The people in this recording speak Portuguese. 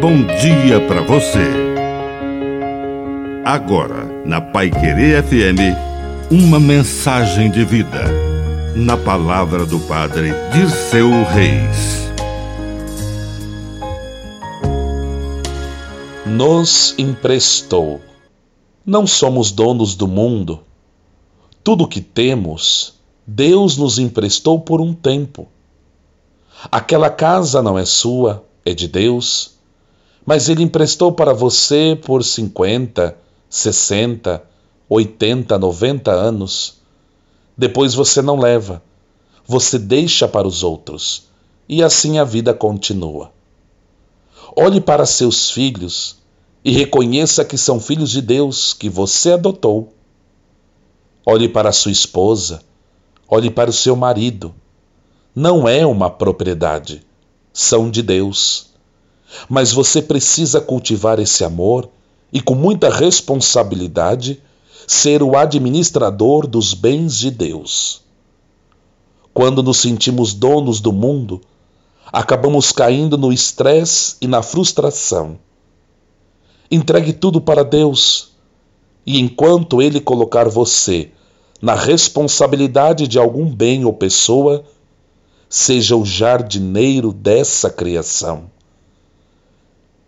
bom dia para você. Agora, na Pai Querer FM, uma mensagem de vida. Na palavra do Padre Dirceu Reis. Nos emprestou. Não somos donos do mundo. Tudo que temos, Deus nos emprestou por um tempo. Aquela casa não é sua, é de Deus, mas Ele emprestou para você por 50, 60, 80, 90 anos. Depois você não leva, você deixa para os outros, e assim a vida continua. Olhe para seus filhos e reconheça que são filhos de Deus que você adotou. Olhe para sua esposa, olhe para o seu marido. Não é uma propriedade, são de Deus. Mas você precisa cultivar esse amor e, com muita responsabilidade, ser o administrador dos bens de Deus. Quando nos sentimos donos do mundo, acabamos caindo no estresse e na frustração. Entregue tudo para Deus, e enquanto Ele colocar você na responsabilidade de algum bem ou pessoa, seja o jardineiro dessa criação.